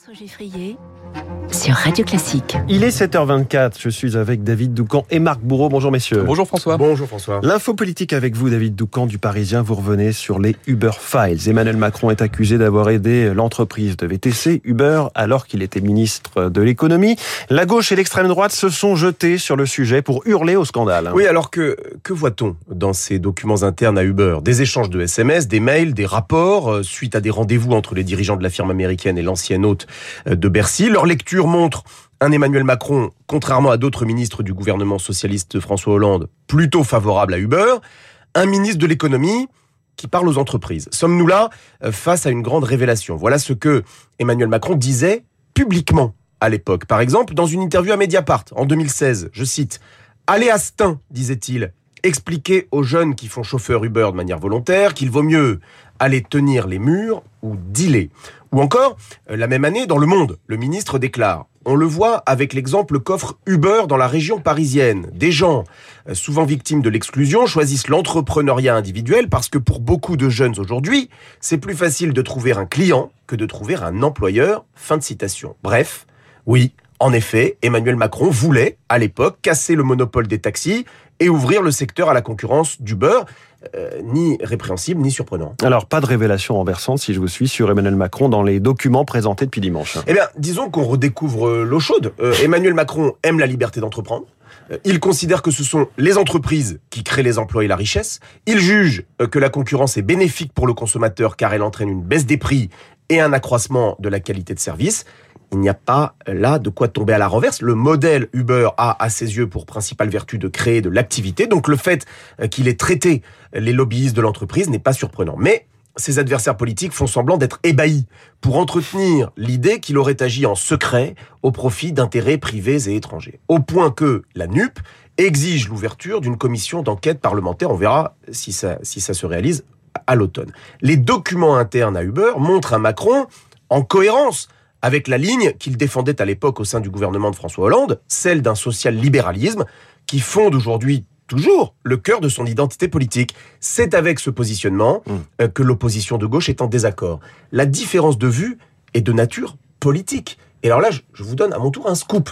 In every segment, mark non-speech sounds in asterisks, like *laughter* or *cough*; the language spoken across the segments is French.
François Geffrier sur Radio Classique. Il est 7h24, je suis avec David Doucan et Marc Bourreau. Bonjour messieurs. Bonjour François. Bonjour François. L'info politique avec vous, David Doucan du Parisien. Vous revenez sur les Uber Files. Emmanuel Macron est accusé d'avoir aidé l'entreprise de VTC, Uber, alors qu'il était ministre de l'économie. La gauche et l'extrême droite se sont jetés sur le sujet pour hurler au scandale. Oui, alors que, que voit-on dans ces documents internes à Uber? Des échanges de SMS, des mails, des rapports, euh, suite à des rendez-vous entre les dirigeants de la firme américaine et l'ancienne hôte de Bercy. Leur lecture montre un Emmanuel Macron, contrairement à d'autres ministres du gouvernement socialiste François Hollande, plutôt favorable à Uber, un ministre de l'économie qui parle aux entreprises. Sommes-nous là euh, face à une grande révélation? Voilà ce que Emmanuel Macron disait publiquement à l'époque. Par exemple, dans une interview à Mediapart en 2016, je cite, Allez à Stein, disait-il, expliquer aux jeunes qui font chauffeur Uber de manière volontaire qu'il vaut mieux aller tenir les murs ou dealer. Ou encore, euh, la même année, dans Le Monde, le ministre déclare on le voit avec l'exemple qu'offre Uber dans la région parisienne. Des gens, euh, souvent victimes de l'exclusion, choisissent l'entrepreneuriat individuel parce que pour beaucoup de jeunes aujourd'hui, c'est plus facile de trouver un client que de trouver un employeur. Fin de citation. Bref, oui, en effet, Emmanuel Macron voulait, à l'époque, casser le monopole des taxis et ouvrir le secteur à la concurrence du beurre. Euh, ni répréhensible ni surprenant. Alors, pas de révélation renversante, si je vous suis, sur Emmanuel Macron dans les documents présentés depuis dimanche. Eh bien, disons qu'on redécouvre l'eau chaude. Euh, Emmanuel Macron aime la liberté d'entreprendre. Euh, il considère que ce sont les entreprises qui créent les emplois et la richesse. Il juge que la concurrence est bénéfique pour le consommateur car elle entraîne une baisse des prix et un accroissement de la qualité de service il n'y a pas là de quoi tomber à la renverse. Le modèle Uber a à ses yeux pour principale vertu de créer de l'activité. Donc le fait euh, qu'il ait traité les lobbyistes de l'entreprise n'est pas surprenant. Mais ses adversaires politiques font semblant d'être ébahis pour entretenir l'idée qu'il aurait agi en secret au profit d'intérêts privés et étrangers. Au point que la NUP exige l'ouverture d'une commission d'enquête parlementaire. On verra si ça, si ça se réalise à l'automne. Les documents internes à Uber montrent un Macron en cohérence avec la ligne qu'il défendait à l'époque au sein du gouvernement de François Hollande, celle d'un social-libéralisme qui fonde aujourd'hui toujours le cœur de son identité politique. C'est avec ce positionnement mmh. euh, que l'opposition de gauche est en désaccord. La différence de vue est de nature politique. Et alors là, je vous donne à mon tour un scoop.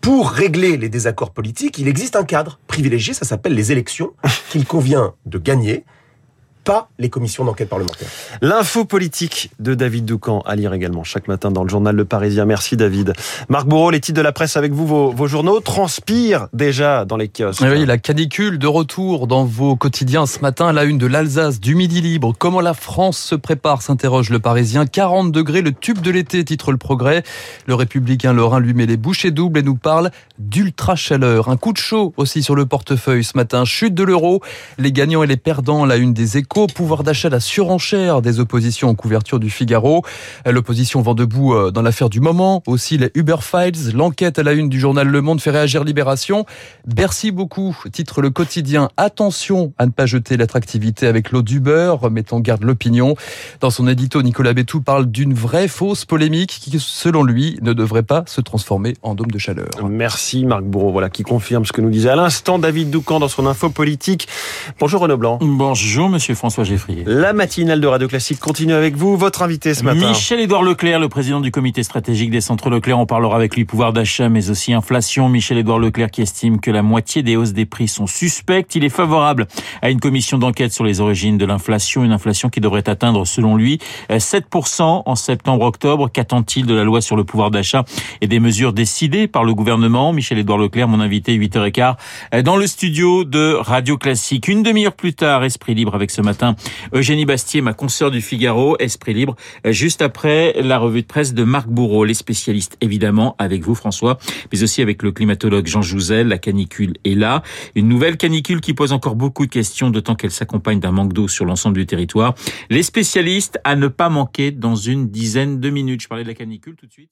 Pour régler les désaccords politiques, il existe un cadre privilégié, ça s'appelle les élections, *laughs* qu'il convient de gagner pas les commissions d'enquête parlementaire. L'info politique de David Doucan à lire également chaque matin dans le journal Le Parisien. Merci David. Marc Bourreau, les titres de la presse avec vous, vos, journaux transpirent déjà dans les kiosques. Oui, la canicule de retour dans vos quotidiens ce matin, la une de l'Alsace, du Midi Libre. Comment la France se prépare, s'interroge Le Parisien. 40 degrés, le tube de l'été, titre Le Progrès. Le républicain Lorrain lui met les bouchées doubles et nous parle d'ultra chaleur. Un coup de chaud aussi sur le portefeuille ce matin. Chute de l'euro, les gagnants et les perdants, la une des échos pouvoir d'achat, la surenchère des oppositions en couverture du Figaro. L'opposition vend debout euh, dans l'affaire du moment. Aussi les Uber Files, l'enquête à la une du journal Le Monde fait réagir Libération. Bercy beaucoup, titre le quotidien. Attention à ne pas jeter l'attractivité avec l'eau d'Uber, mettant en garde l'opinion. Dans son édito, Nicolas Bétou parle d'une vraie fausse polémique qui, selon lui, ne devrait pas se transformer en dôme de chaleur. Merci Marc Bourreau, voilà, qui confirme ce que nous disait à l'instant David Doucan dans son info politique. Bonjour Renaud Blanc. Bonjour Monsieur François Geffrier. La matinale de Radio Classique continue avec vous. Votre invité ce matin. Michel-Édouard Leclerc, le président du comité stratégique des centres Leclerc. On parlera avec lui pouvoir d'achat, mais aussi inflation. Michel-Édouard Leclerc qui estime que la moitié des hausses des prix sont suspectes. Il est favorable à une commission d'enquête sur les origines de l'inflation. Une inflation qui devrait atteindre, selon lui, 7% en septembre-octobre. Qu'attend-il de la loi sur le pouvoir d'achat et des mesures décidées par le gouvernement? Michel-Édouard Leclerc, mon invité, 8h15, dans le studio de Radio Classique. Une demi-heure plus tard, Esprit Libre avec ce Eugénie Bastier, ma consoeur du Figaro, Esprit Libre, juste après la revue de presse de Marc Bourreau, les spécialistes évidemment avec vous François, mais aussi avec le climatologue Jean Jouzel. La canicule est là, une nouvelle canicule qui pose encore beaucoup de questions, d'autant qu'elle s'accompagne d'un manque d'eau sur l'ensemble du territoire. Les spécialistes à ne pas manquer dans une dizaine de minutes. Je parlais de la canicule tout de suite.